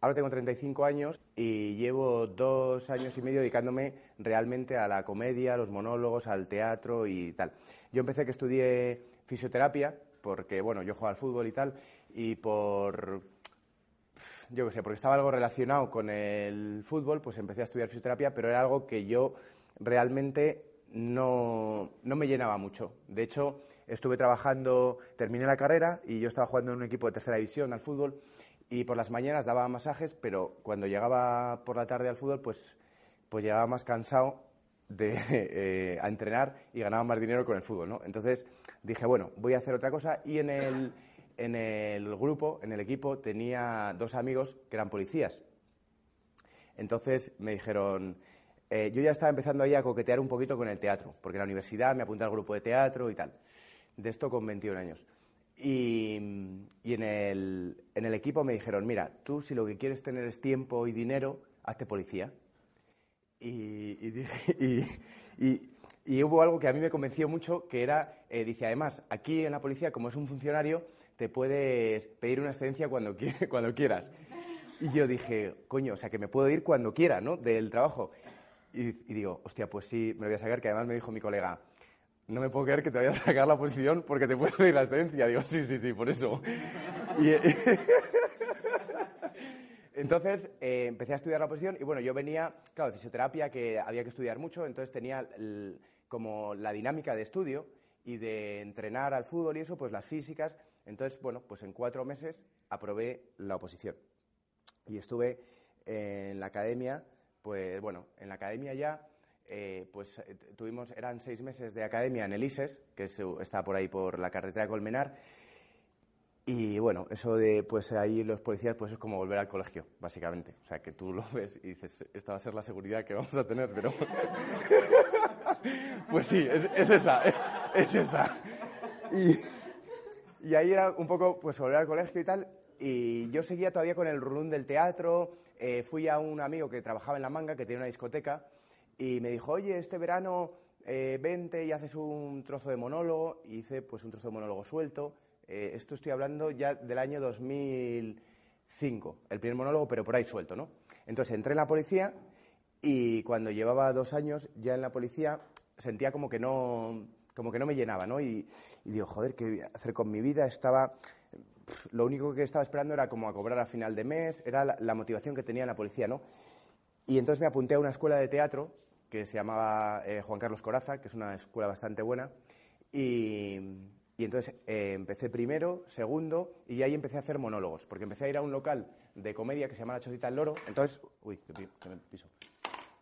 ahora tengo 35 años y llevo dos años y medio dedicándome realmente a la comedia, a los monólogos, al teatro y tal. Yo empecé que estudié fisioterapia, porque, bueno, yo jugaba al fútbol y tal, y por, yo qué sé, porque estaba algo relacionado con el fútbol, pues empecé a estudiar fisioterapia, pero era algo que yo realmente no, no me llenaba mucho. De hecho, estuve trabajando, terminé la carrera y yo estaba jugando en un equipo de tercera división al fútbol y por las mañanas daba masajes, pero cuando llegaba por la tarde al fútbol, pues, pues llegaba más cansado de, eh, a entrenar y ganaba más dinero con el fútbol, ¿no? Entonces dije, bueno, voy a hacer otra cosa y en el, en el grupo, en el equipo, tenía dos amigos que eran policías. Entonces me dijeron, eh, yo ya estaba empezando ahí a coquetear un poquito con el teatro, porque en la universidad me apunté al grupo de teatro y tal. De esto con 21 años. Y, y en, el, en el equipo me dijeron, mira, tú si lo que quieres tener es tiempo y dinero, hazte policía. Y, y, hubo algo que a mí me convenció mucho, que era, eh, dice, además, aquí en la policía, como es un funcionario, te puedes pedir una excedencia cuando, cuando quieras. Y yo dije, coño, o sea, que me puedo ir cuando quiera, ¿no?, del trabajo. Y, digo, hostia, pues sí, me voy a sacar, que además me dijo mi colega, no me puedo creer que te vayas a sacar la posición porque te puedes pedir la excedencia. Digo, sí, sí, sí, por eso. Y, entonces eh, empecé a estudiar la oposición y bueno, yo venía, claro, de fisioterapia, que había que estudiar mucho, entonces tenía como la dinámica de estudio y de entrenar al fútbol y eso, pues las físicas. Entonces, bueno, pues en cuatro meses aprobé la oposición. Y estuve en la academia, pues bueno, en la academia ya, eh, pues eh, tuvimos, eran seis meses de academia en el ISES, que está por ahí por la carretera de Colmenar, y bueno, eso de, pues ahí los policías, pues es como volver al colegio, básicamente. O sea, que tú lo ves y dices, esta va a ser la seguridad que vamos a tener, pero... pues sí, es, esa, es, esa. Y, ahí era un poco, pues volver al colegio y tal. Y yo seguía todavía con el run del teatro. Eh, fui a un amigo que trabajaba en La Manga, que tenía una discoteca, y me dijo, oye, este verano eh, vente y haces un trozo de monólogo. Y hice, pues, un trozo de monólogo suelto eh, esto estoy hablando ya del año 2005, el primer monólogo, pero por ahí suelto, ¿no? Entonces entré en la policía y cuando llevaba dos años ya en la policía sentía como que no, como que no me llenaba, ¿no? Y, digo, joder, ¿qué voy a hacer con mi vida? Estaba... Lo único que estaba esperando era como a cobrar a final de mes, era la, motivación que tenía en la policía, ¿no? Y entonces me apunté a una escuela de teatro que se llamaba eh, Juan Carlos Coraza, que es una escuela bastante buena, y, entonces eh, empecé primero, segundo, y ahí empecé a hacer monólogos, porque empecé a ir a un local de comedia que se llama La Chocita del Loro. Entonces, uy, que me piso.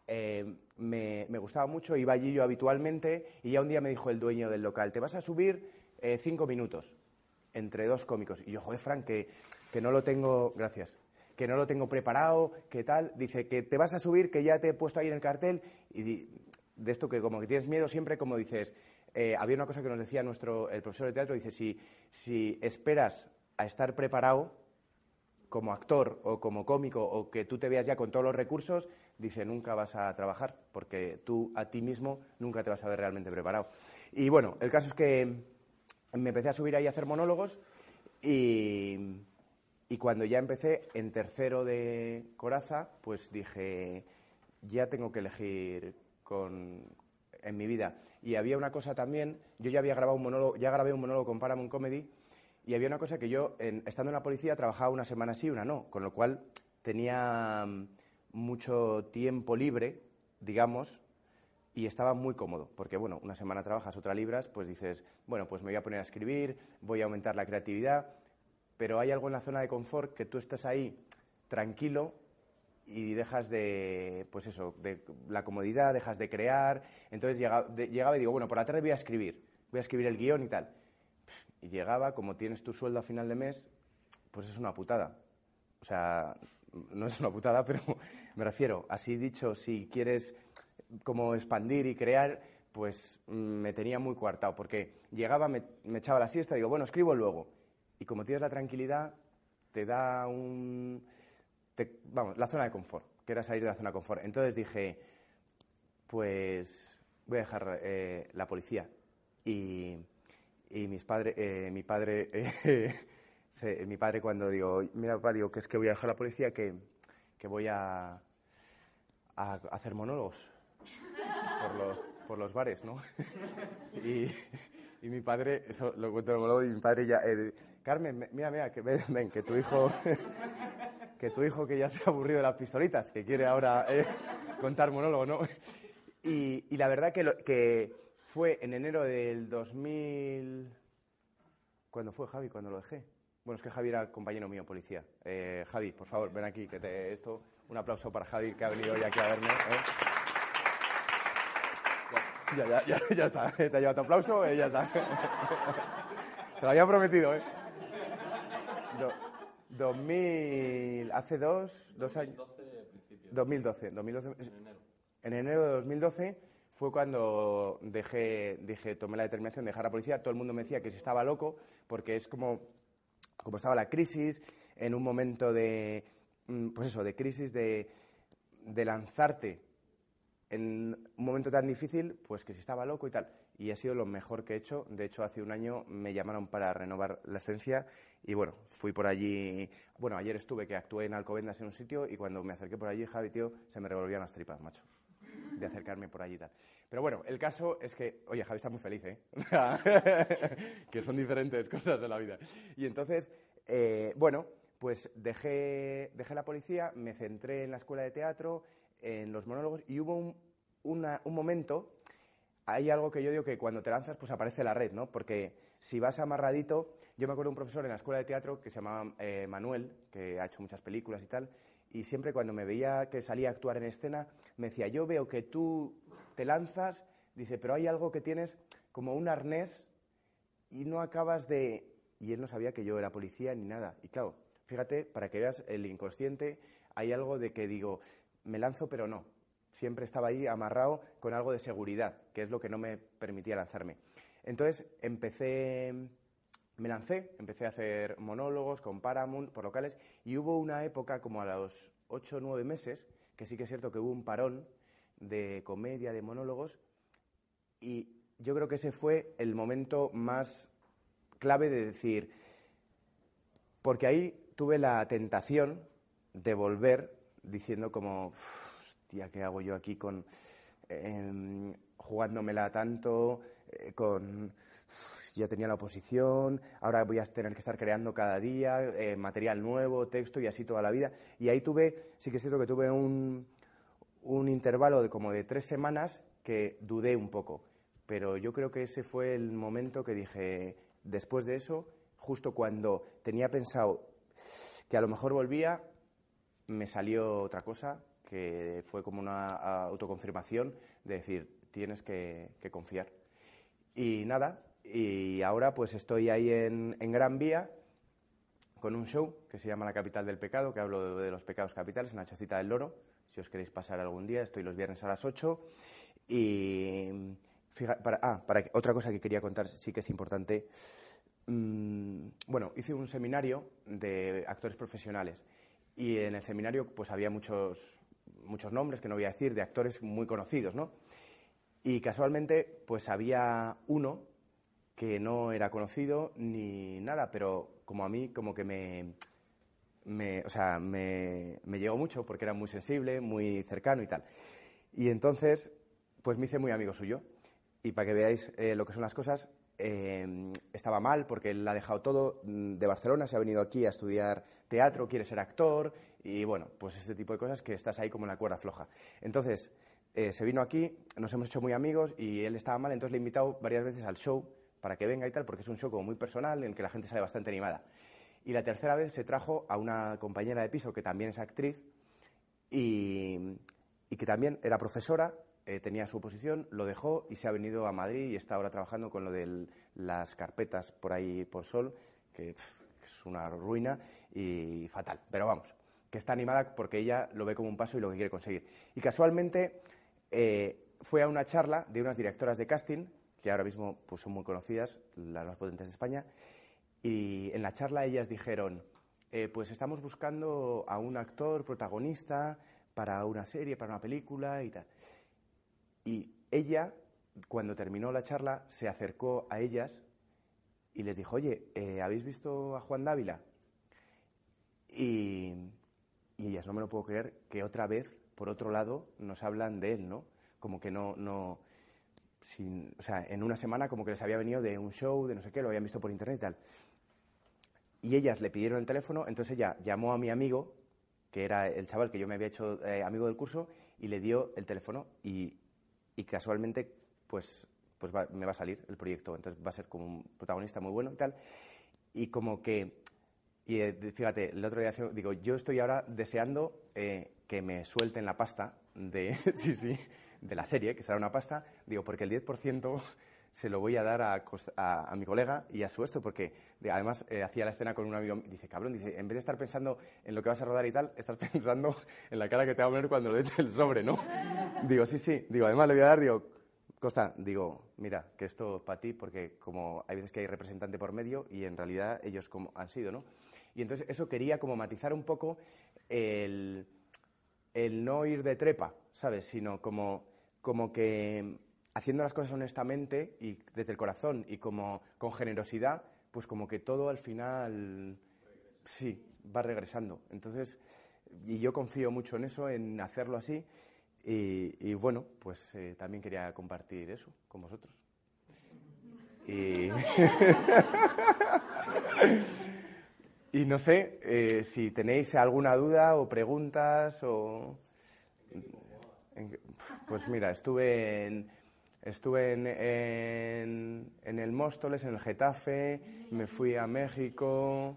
Eh, me, gustaba mucho, iba allí yo habitualmente, y ya un día me dijo el dueño del local, te vas a subir cinco minutos entre dos cómicos. Y yo, joder, Frank, que, que no lo tengo, gracias, que no lo tengo preparado, ¿qué tal? Dice, que te vas a subir, que ya te he puesto ahí en el cartel, y de esto que como que tienes miedo siempre, como dices, eh, había una cosa que nos decía nuestro, el profesor de teatro, dice, si, si esperas a estar preparado como actor o como cómico o que tú te veas ya con todos los recursos, dice, nunca vas a trabajar, porque tú a ti mismo nunca te vas a ver realmente preparado. Y bueno, el caso es que me empecé a subir ahí a hacer monólogos y, y cuando ya empecé en tercero de Coraza, pues dije, ya tengo que elegir con, en mi vida. Y había una cosa también, yo ya había grabado un monólogo, ya grabé un monólogo con Paramount Comedy, y había una cosa que yo, estando en la policía, trabajaba una semana sí, una no, con lo cual tenía mm, mucho tiempo libre, digamos, y estaba muy cómodo, porque bueno, una semana trabajas, otra libras, pues dices, bueno, pues me voy a poner a escribir, voy a aumentar la creatividad, pero hay algo en la zona de confort que tú estás ahí tranquilo y dejas de, pues eso, de la comodidad, dejas de crear. Entonces llegaba, llegaba y digo, bueno, por la tarde voy a escribir, voy a escribir el guion y tal. Y llegaba, como tienes tu sueldo a final de mes, pues es una putada. O sea, no es una putada, pero me refiero, así dicho, si quieres como expandir y crear, pues mm, me tenía muy coartado, porque llegaba, me, echaba la siesta digo, bueno, escribo luego. Y como tienes la tranquilidad, te da un... vamos, la zona de confort, que era salir de la zona de confort. Entonces dije, pues voy a dejar eh, la policía. Y, mis padres, eh, mi padre, mi padre cuando digo, mira papá, digo que es que voy a dejar la policía, que, que voy a, a hacer monólogos por los, por los bares, ¿no? y, y, mi padre, eso lo cuento en el monólogo, y mi padre ya, eh, Carmen, mira, mira, que ven, que tu hijo, que tu hijo que ya se ha aburrido de las pistolitas, que quiere ahora eh, contar monólogo, ¿no? Y, y la verdad que, lo, que fue en enero del 2000... ¿Cuándo fue, Javi? ¿Cuándo lo dejé? Bueno, es que Javi era compañero mío, policía. Eh, Javi, por favor, ven aquí, que te esto. Un aplauso para Javi, que ha venido hoy aquí a verme. Ya, ya, ya, ya está. Te ha llevado tu aplauso, eh, ya está. Te lo había prometido, ¿eh? 2000, hace dos, dos años. 2012, 2012. En enero. En enero de 2012 fue cuando dejé, dije, tomé la determinación de dejar la policía. Todo el mundo me decía que si estaba loco, porque es como como estaba la crisis, en un momento de, mm, pues eso, de crisis, de, de lanzarte en un momento tan difícil, pues que si estaba loco y tal. Y ha sido lo mejor que he hecho. De hecho, hace un año me llamaron para renovar la esencia y bueno, fui por allí. Bueno, ayer estuve que actué en Alcobendas en un sitio y cuando me acerqué por allí, Javi, tío, se me revolvían las tripas, macho, de acercarme por allí y tal. Pero bueno, el caso es que, oye, Javi está muy feliz, ¿eh? que son diferentes cosas de la vida. Y entonces, eh, bueno, pues dejé, dejé la policía, me centré en la escuela de teatro, en los monólogos, y hubo un, un momento, hay algo que yo digo que cuando te lanzas, pues aparece la red, ¿no? Porque si vas amarradito, yo me acuerdo de un profesor en la escuela de teatro que se llamaba eh, Manuel, que ha hecho muchas películas y tal, y siempre cuando me veía que salía a actuar en escena, me decía, yo veo que tú te lanzas, dice, pero hay algo que tienes como un arnés y no acabas de... Y él no sabía que yo era policía ni nada. Y claro, fíjate, para que veas el inconsciente, hay algo de que digo, me lanzo pero no. Siempre estaba ahí amarrado con algo de seguridad, que es lo que no me permitía lanzarme. Entonces empecé, me lancé, empecé a hacer monólogos con Paramount, por locales, y hubo una época como a los ocho o nueve meses, que sí que es cierto que hubo un parón, de comedia, de monólogos, y yo creo que ese fue el momento más clave de decir, porque ahí tuve la tentación de volver diciendo como, hostia, ¿qué hago yo aquí con em, jugándomela tanto, eh, con ya tenía la oposición, ahora voy a tener que estar creando cada día eh, material nuevo, texto y así toda la vida. Y ahí tuve, sí que es cierto que tuve un, un intervalo de como de tres semanas que dudé un poco. Pero yo creo que ese fue el momento que dije, después de eso, justo cuando tenía pensado que a lo mejor volvía, me salió otra cosa, que fue como una autoconfirmación de decir, tienes que, confiar. Y nada, y ahora pues estoy ahí en, Gran Vía con un show que se llama La Capital del Pecado, que hablo de, los pecados capitales, en la Chocita del Loro si os queréis pasar algún día, estoy los viernes a las 8. Y para, ah, para, otra cosa que quería contar, sí que es importante. Mm, bueno, hice un seminario de actores profesionales y en el seminario pues había muchos, muchos nombres que no voy a decir, de actores muy conocidos, ¿no? Y casualmente pues había uno que no era conocido ni nada, pero como a mí como que me, me, o sea, me, me, llegó mucho porque era muy sensible, muy cercano y tal. Y entonces, pues me hice muy amigo suyo. Y para que veáis eh, lo que son las cosas, eh, estaba mal porque él ha dejado todo mm, de Barcelona, se ha venido aquí a estudiar teatro, quiere ser actor y bueno, pues este tipo de cosas que estás ahí como en la cuerda floja. Entonces, eh, se vino aquí, nos hemos hecho muy amigos y él estaba mal, entonces le he invitado varias veces al show para que venga y tal, porque es un show como muy personal en que la gente sale bastante animada. Y la tercera vez se trajo a una compañera de piso que también es actriz y, y que también era profesora, eh, tenía su posición, lo dejó y se ha venido a Madrid y está ahora trabajando con lo de las carpetas por ahí por sol, que es una ruina y fatal. Pero vamos, que está animada porque ella lo ve como un paso y lo que quiere conseguir. Y casualmente eh, fue a una charla de unas directoras de casting, que ahora mismo pues, son muy conocidas, las más potentes de España, y en la charla ellas dijeron, eh, pues estamos buscando a un actor protagonista para una serie, para una película y tal. Y ella, cuando terminó la charla, se acercó a ellas y les dijo, oye, eh, ¿habéis visto a Juan Dávila? Y, y, ellas, no me lo puedo creer, que otra vez, por otro lado, nos hablan de él, ¿no? Como que no, no, sin, o sea, en una semana como que les había venido de un show, de no sé qué, lo habían visto por internet y tal y ellas le pidieron el teléfono, entonces ella llamó a mi amigo, que era el chaval que yo me había hecho eh, amigo del curso, y le dio el teléfono y, casualmente pues, pues me va a salir el proyecto, entonces va a ser como un protagonista muy bueno y tal. Y como que, y eh, fíjate, el otro día digo, yo estoy ahora deseando eh, que me suelten la pasta de, sí, sí, de la serie, que será una pasta, digo, porque el 10% se lo voy a dar a, mi colega y a su esto, porque además eh, hacía la escena con un amigo, dice, cabrón, dice, en vez de estar pensando en lo que vas a rodar y tal, estás pensando en la cara que te va a poner cuando le eches el sobre, ¿no? digo, sí, sí, digo, además le voy a dar, digo, Costa, digo, mira, que esto para ti, porque como hay veces que hay representante por medio y en realidad ellos como han sido, ¿no? Y entonces eso quería como matizar un poco el, el no ir de trepa, ¿sabes? Sino como, como que haciendo las cosas honestamente y desde el corazón y como con generosidad, pues como que todo al final sí va regresando. Entonces, y yo confío mucho en eso, en hacerlo así. Y, bueno, pues eh, también quería compartir eso con vosotros. Y, no sé eh, si tenéis alguna duda o preguntas o... Pues mira, estuve en, Estuve en, el Móstoles, en el Getafe, me fui a México,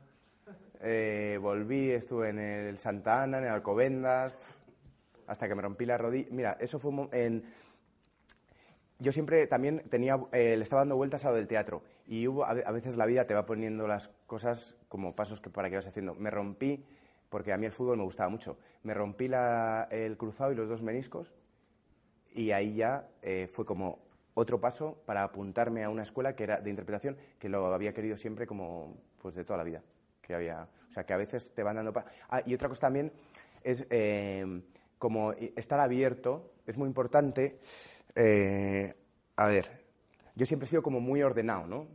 eh, volví, estuve en el Santa Ana, en el Alcobendas, hasta que me rompí la rodilla. Mira, eso fue en... Yo siempre también tenía, eh, le estaba dando vueltas a lo del teatro y hubo, a veces la vida te va poniendo las cosas como pasos que para que vas haciendo. Me rompí, porque a mí el fútbol me gustaba mucho, me rompí el cruzado y los dos meniscos y ahí ya eh, fue como otro paso para apuntarme a una escuela que era de interpretación que lo había querido siempre como pues de toda la vida que había o sea que a veces te van dando ah, y otra cosa también es eh, como estar abierto es muy importante eh, a ver yo siempre he sido como muy ordenado no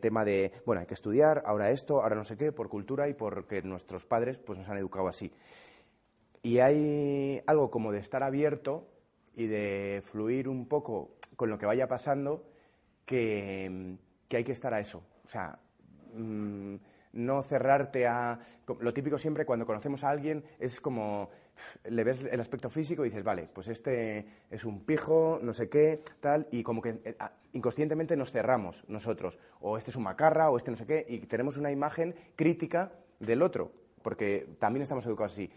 tema de bueno hay que estudiar ahora esto ahora no sé qué por cultura y porque nuestros padres pues nos han educado así. Y hay algo como de estar abierto y de fluir un poco con lo que vaya pasando que, hay que estar a eso. O sea, mm, no cerrarte a... Lo típico siempre cuando conocemos a alguien es como le ves el aspecto físico y dices, vale, pues este es un pijo, no sé qué, tal, y como que eh, inconscientemente nos cerramos nosotros, o este es un macarra, o este no sé qué, y tenemos una imagen crítica del otro, porque también estamos educados así.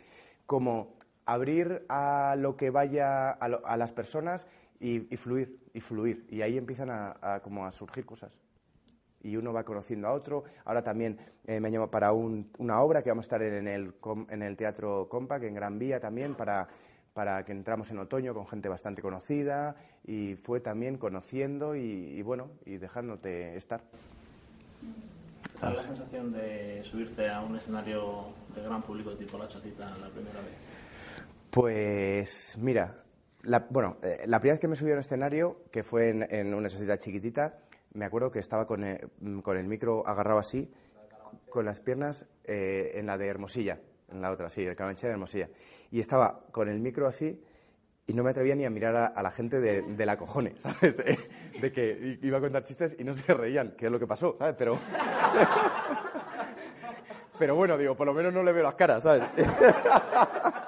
Como abrir a lo que vaya a, las personas y, fluir, y fluir. Y ahí empiezan a, como a surgir cosas. Y uno va conociendo a otro. Ahora también eh, me llamo para una obra que vamos a estar en el, en el Teatro Compac, en Gran Vía también, para, para que entramos en otoño con gente bastante conocida. Y fue también conociendo y, bueno, y dejándote estar. ¿Cuál la sensación de subirte a un escenario de gran público tipo La Chacita la primera vez? Pues mira, la, bueno, eh, la primera vez que me subí a un escenario, que fue en, una sociedad chiquitita, me acuerdo que estaba con el, con el micro agarrado así, con las piernas eh, en la de Hermosilla, en la otra, sí, el Carabanchel de Hermosilla. Y estaba con el micro así y no me atrevía ni a mirar a, la gente de, la cojones, ¿sabes? de que iba a contar chistes y no se reían, que es lo que pasó, ¿sabes? Pero... Pero bueno, digo, por lo menos no le veo las caras, ¿sabes?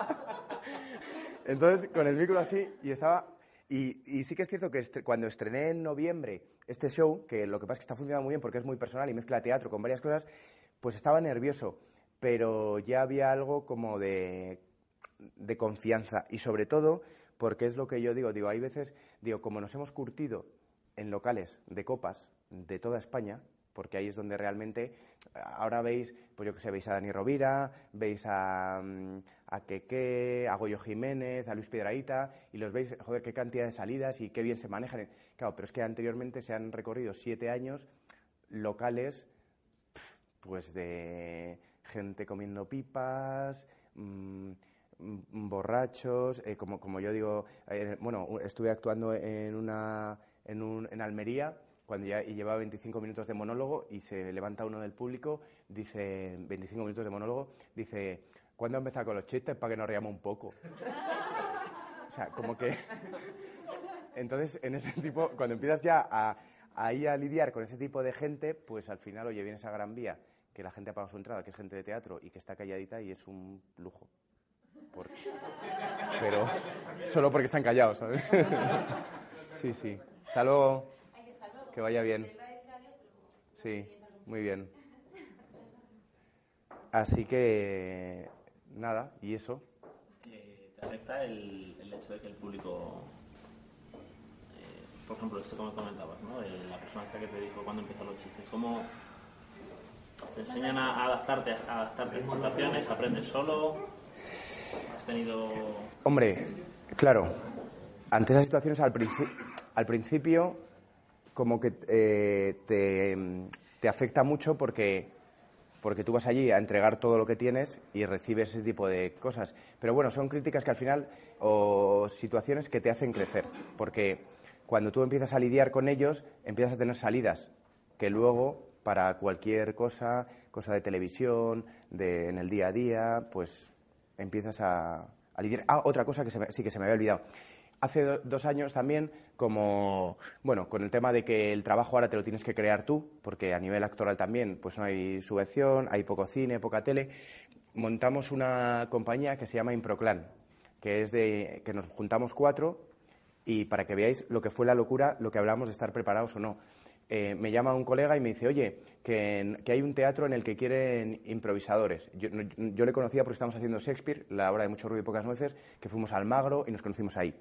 Entonces, con el micro así, y estaba... Y, sí que es cierto que cuando estrené en noviembre este show, que lo que pasa es que está funcionando muy bien porque es muy personal y mezcla teatro con varias cosas, pues estaba nervioso, pero ya había algo como de, de confianza y sobre todo porque es lo que yo digo, digo, hay veces, digo, como nos hemos curtido en locales de copas de toda España, porque ahí es donde realmente ahora veis, pues yo que sé, veis a Dani Rovira, veis a, mm, a Keke, a Goyo Jiménez, a Luis Piedraíta, y los veis, joder, qué cantidad de salidas y qué bien se manejan. Claro, pero es que anteriormente se han recorrido siete años locales, pues de gente comiendo pipas, mm, borrachos, eh, como, como yo digo, eh, bueno, estuve actuando en, una, en, un, en Almería cuando ya y llevaba 25 minutos de monólogo y se levanta uno del público, dice, 25 minutos de monólogo, dice, ¿cuándo empezar con los chistes para que nos riamos un poco? o sea, como que... Entonces, en ese tipo, cuando empiezas ya a, a ir a lidiar con ese tipo de gente, pues al final, oye, viene esa gran vía, que la gente ha pagado su entrada, que es gente de teatro y que está calladita y es un lujo. Pero solo porque están callados, ¿sabes? sí, sí. Hasta luego. Que vaya bien. Sí, muy bien. Así que, nada, y eso. ¿Te afecta el, el, hecho de que el público, eh, por ejemplo, esto como comentabas, ¿no? La persona esta que te dijo cuando empezó los chistes, ¿cómo te enseñan a adaptarte, a adaptarte a situaciones? ¿Aprendes solo? ¿Has tenido...? Hombre, claro, ante esas situaciones al, princi al principio como que eh, te, te, afecta mucho porque, porque tú vas allí a entregar todo lo que tienes y recibes ese tipo de cosas. Pero bueno, son críticas que al final, o situaciones que te hacen crecer, porque cuando tú empiezas a lidiar con ellos, empiezas a tener salidas que luego, para cualquier cosa, cosa de televisión, de, en el día a día, pues empiezas a, a lidiar. Ah, otra cosa que se sí que se me había olvidado hace dos años también, como, bueno, con el tema de que el trabajo ahora te lo tienes que crear tú, porque a nivel actoral también, pues no hay subvención, hay poco cine, poca tele, montamos una compañía que se llama Improclan, que es de que nos juntamos cuatro y para que veáis lo que fue la locura, lo que hablamos de estar preparados o no. Eh, me llama un colega y me dice, oye, que, hay un teatro en el que quieren improvisadores. Yo, yo, le conocía porque estábamos haciendo Shakespeare, la obra de mucho ruido y pocas nueces, que fuimos al Magro y nos conocimos ahí.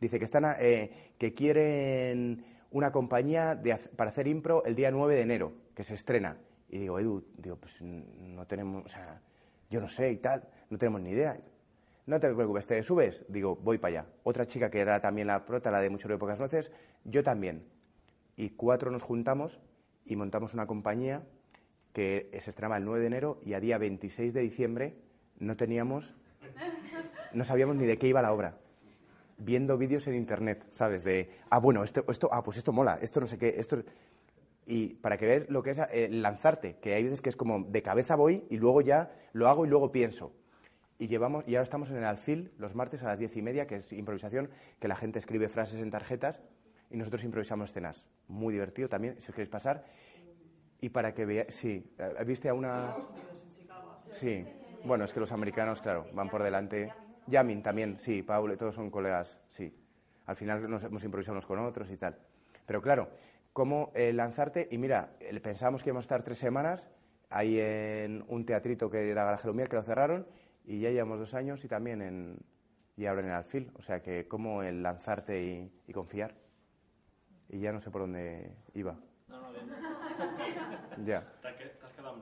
Dice que, están, eh, que quieren una compañía para hacer impro el día 9 de enero, que se estrena. Y digo, Edu, digo, pues no tenemos, o sea, yo no sé y tal, no tenemos ni idea. No te preocupes, te subes. Digo, voy para allá. Otra chica que era también la prota, la de Mucho de Pocas Noches, yo también. Y cuatro nos juntamos y montamos una compañía que se estrenaba el 9 de enero y a día 26 de diciembre no teníamos, no sabíamos ni de qué iba la obra viendo vídeos en internet, ¿sabes? De, ah, bueno, esto, esto, ah, pues esto mola, esto no sé qué, esto... Y para que veas lo que es eh, lanzarte, que hay veces que es como de cabeza voy y luego ya lo hago y luego pienso. Y, llevamos, y ahora estamos en el Alfil los martes a las diez y media, que es improvisación, que la gente escribe frases en tarjetas y nosotros improvisamos escenas. Muy divertido también, si os queréis pasar. Y para que veáis, sí, ¿viste a una...? Sí, bueno, es que los americanos, claro, van por delante. Yamin también, sí, Paul, todos son colegas, sí. Al final nos hemos improvisado unos con otros y tal. Pero claro, ¿cómo eh, lanzarte? Y mira, eh, pensábamos que íbamos a estar tres semanas ahí en un teatrito que era Garaje Lumière, que lo cerraron, y ya llevamos dos años y también en, y ahora en el Alfil. O sea que, ¿cómo el lanzarte y, confiar? Y ya no sé por dónde iba. No, no, bien. Ya. ¿Te has quedado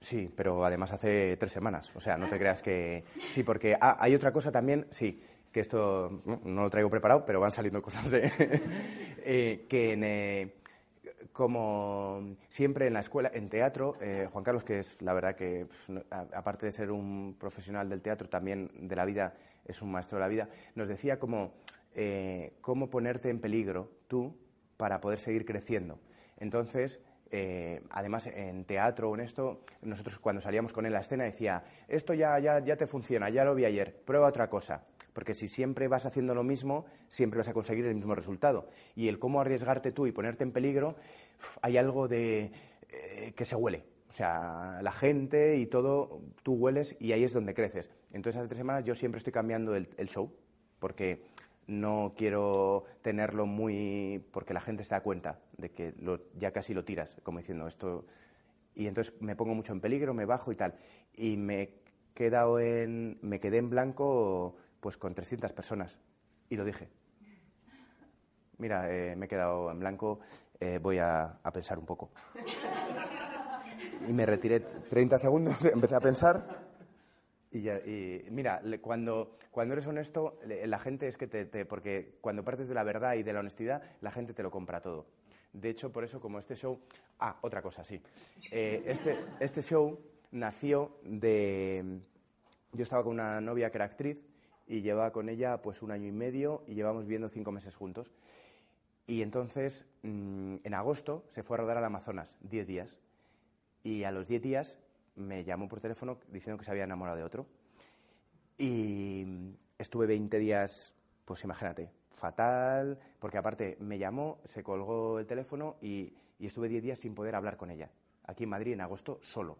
Sí, pero además hace tres semanas. O sea, no te creas que. Sí, porque ah, hay otra cosa también, sí, que esto no, lo traigo preparado, pero van saliendo cosas de. eh, que en, eh, como siempre en la escuela, en teatro, eh, Juan Carlos, que es la verdad que, aparte de ser un profesional del teatro, también de la vida, es un maestro de la vida, nos decía como, eh, cómo ponerte en peligro tú para poder seguir creciendo. Entonces, eh, además en teatro o en esto, nosotros cuando salíamos con él a la escena decía, esto ya, ya, ya te funciona, ya lo vi ayer, prueba otra cosa. Porque si siempre vas haciendo lo mismo, siempre vas a conseguir el mismo resultado. Y el cómo arriesgarte tú y ponerte en peligro, hay algo de eh, que se huele. O sea, la gente y todo, tú hueles y ahí es donde creces. Entonces, hace tres semanas yo siempre estoy cambiando el, el show, porque no quiero tenerlo muy porque la gente se da cuenta de que ya casi lo tiras, como diciendo esto. y entonces me pongo mucho en peligro, me bajo y tal. Y me, he quedado en, me quedé en blanco pues con 300 personas y lo dije. Mira, eh, me he quedado en blanco, eh, voy a, a pensar un poco. Y me retiré 30 segundos, empecé a pensar y, ya- y mira, cuando, cuando eres honesto, la gente es que te, te- Porque cuando partes de la verdad y de la honestidad, la gente te lo compra todo. De hecho, por eso, como este show. Ah, otra cosa, sí. Eh, este, este show nació de. Yo estaba con una novia que era actriz y llevaba con ella pues un año y medio y llevamos viviendo cinco meses juntos. Y entonces, mm, en agosto, se fue a rodar al Amazonas, 10 días. Y a los 10 días me llamó por teléfono diciendo que se había enamorado de otro. Y estuve 20 días, pues imagínate, fatal, porque aparte me llamó, se colgó el teléfono y, y estuve 10 días sin poder hablar con ella. Aquí en Madrid, en agosto, solo.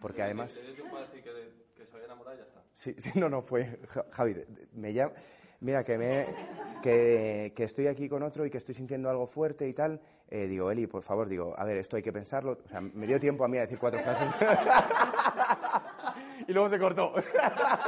Porque además... ¿Te dio tiempo a decir que, que se había enamorado y ya está? Sí, sí, no, no, fue Ja- Javi. Me llama, mira, que, me, que, estoy aquí con otro y que estoy sintiendo algo fuerte y tal. Eh, digo, Eli, por favor, digo, a ver, esto hay que pensarlo. O sea, me dio tiempo a mí a decir cuatro frases. y luego se cortó.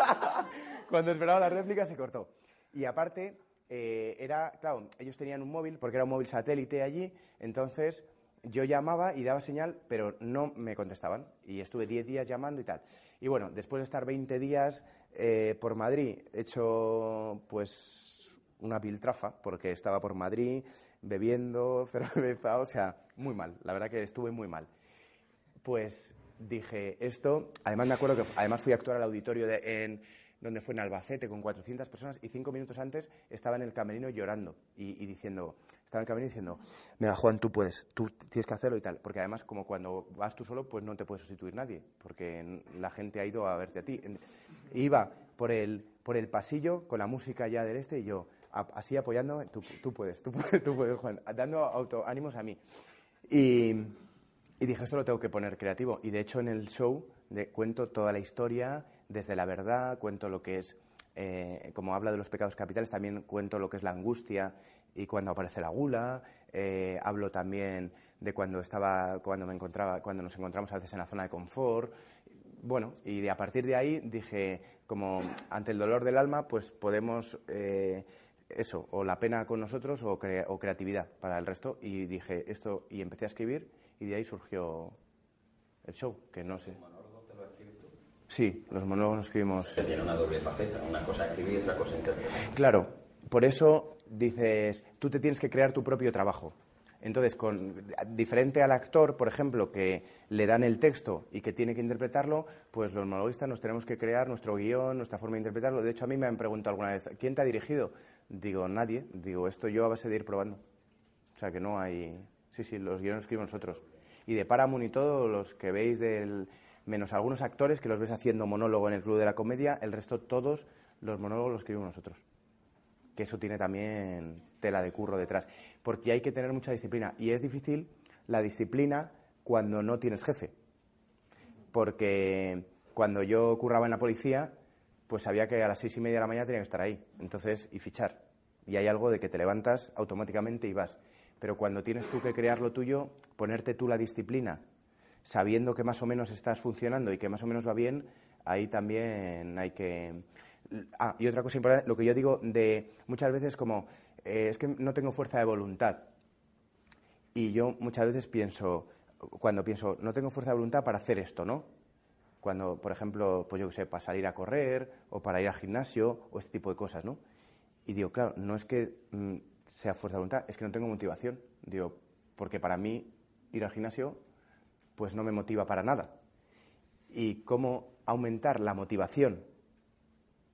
Cuando esperaba la réplica se cortó. Y aparte, eh, era, claro, ellos tenían un móvil, porque era un móvil satélite allí, entonces yo llamaba y daba señal, pero no me contestaban. Y estuve 10 días llamando y tal. Y bueno, después de estar 20 días eh, por Madrid, he hecho pues una piltrafa, porque estaba por Madrid bebiendo cerveza, o sea, muy mal. La verdad que estuve muy mal. Pues dije esto, además me acuerdo que además fui a actuar al auditorio de, en donde fue en Albacete con 400 personas y cinco minutos antes estaba en el camerino llorando y, y diciendo, estaba en el camerino diciendo, mira Juan, tú puedes, tú tienes que hacerlo y tal, porque además como cuando vas tú solo pues no te puede sustituir nadie, porque la gente ha ido a verte a ti. Iba por el, por el pasillo con la música ya del este y yo así apoyando, tú, tú puedes, tú puedes, tú puedes Juan, dando autoánimos a mí. Y, y dije, esto lo tengo que poner creativo. Y de hecho en el show de, cuento toda la historia, desde la verdad, cuento lo que es, eh, como habla de los pecados capitales, también cuento lo que es la angustia y cuando aparece la gula. eh, hablo también de cuando estaba, cuando me encontraba, cuando nos encontramos a veces en la zona de confort. Bueno, y a partir de ahí dije, como ante el dolor del alma, pues podemos eh, eso, o la pena con nosotros o, crea- o creatividad para el resto. Y dije esto, y empecé a escribir, y de ahí surgió el show, que no sé. Sí, los monólogos los escribimos. Que tiene una doble faceta, una cosa escribir y otra cosa interpretar. Claro, por eso dices, tú te tienes que crear tu propio trabajo. Entonces, con, diferente al actor, por ejemplo, que le dan el texto y que tiene que interpretarlo, pues los monologuistas nos tenemos que crear nuestro guion, nuestra forma de interpretarlo. De hecho, a mí me han preguntado alguna vez, ¿quién te ha dirigido? Digo, nadie. Digo, esto yo a base de ir probando. O sea, que no hay... Sí, sí, los guiones escribimos nosotros. Y de Paramount y todo, los que veis del... Menos algunos actores que los ves haciendo monólogo en el Club de la Comedia, el resto todos los monólogos los escribimos nosotros. Que eso tiene también tela de curro detrás, porque hay que tener mucha disciplina. Y es difícil la disciplina cuando no tienes jefe, porque cuando yo curraba en la policía, pues sabía que a las seis y media de la mañana tenía que estar ahí, entonces, y fichar, y hay algo de que te levantas automáticamente y vas, pero cuando tienes tú que crear lo tuyo, ponerte tú la disciplina, sabiendo que más o menos estás funcionando y que más o menos va bien, ahí también hay que... Ah, y otra cosa importante, lo que yo digo de muchas veces como, eh, es que no tengo fuerza de voluntad. Y yo muchas veces pienso, cuando pienso, no tengo fuerza de voluntad para hacer esto, ¿no? Cuando, por ejemplo, pues yo qué sé, para salir a correr o para ir al gimnasio o este tipo de cosas, ¿no? Y digo, claro, no es que mm, sea fuerza de voluntad, es que no tengo motivación. Digo, porque para mí ir al gimnasio pues no me motiva para nada. Y cómo aumentar la motivación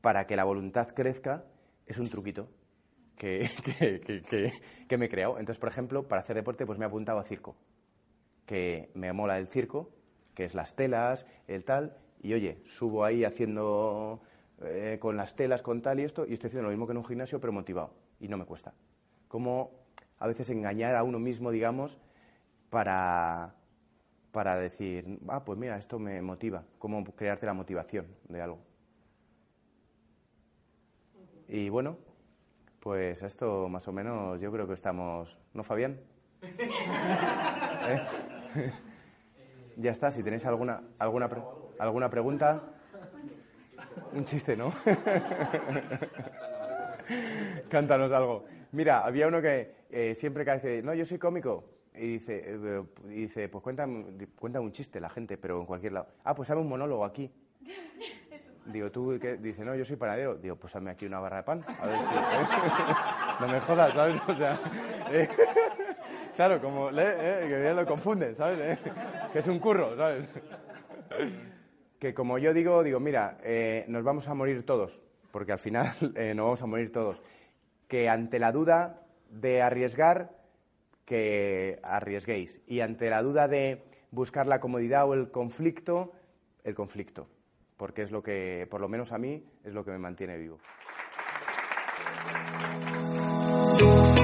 para que la voluntad crezca es un truquito que, que, que- me he creado. Entonces, por ejemplo, para hacer deporte pues me he apuntado a circo, que me mola el circo, que es las telas, el tal, y oye, subo ahí haciendo eh, con las telas, con tal y esto, y estoy haciendo lo mismo que en un gimnasio, pero motivado, y no me cuesta. Como a veces engañar a uno mismo, digamos, para, para decir, ah, pues mira, esto me motiva, cómo crearte la motivación de algo. Y bueno, pues esto más o menos yo creo que estamos, ¿no, Fabián? ¿Eh? ya está. Si tenéis alguna, alguna, pre- alguna pregunta. Un chiste, ¿no? Cántanos algo. Mira, había uno que eh, siempre que dice, no, yo soy cómico. Y dice, eh, y dice pues cuéntame, cuéntame un chiste la gente, pero en cualquier lado. Ah, pues hazme un monólogo aquí. Digo, ¿tú qué? Dice, no, yo soy panadero. Digo, pues hazme aquí una barra de pan. A ver si... no me jodas, ¿sabes? O sea... eh, claro, como... eh, que ya lo confunden, ¿sabes? Eh, que es un curro, ¿sabes? que como yo digo, digo, mira, eh, nos vamos a morir todos, porque al final eh, nos vamos a morir todos. Que ante la duda de arriesgar, que arriesguéis. Y ante la duda de buscar la comodidad o el conflicto, el conflicto. Porque es lo que, por lo menos a mí, es lo que me mantiene vivo.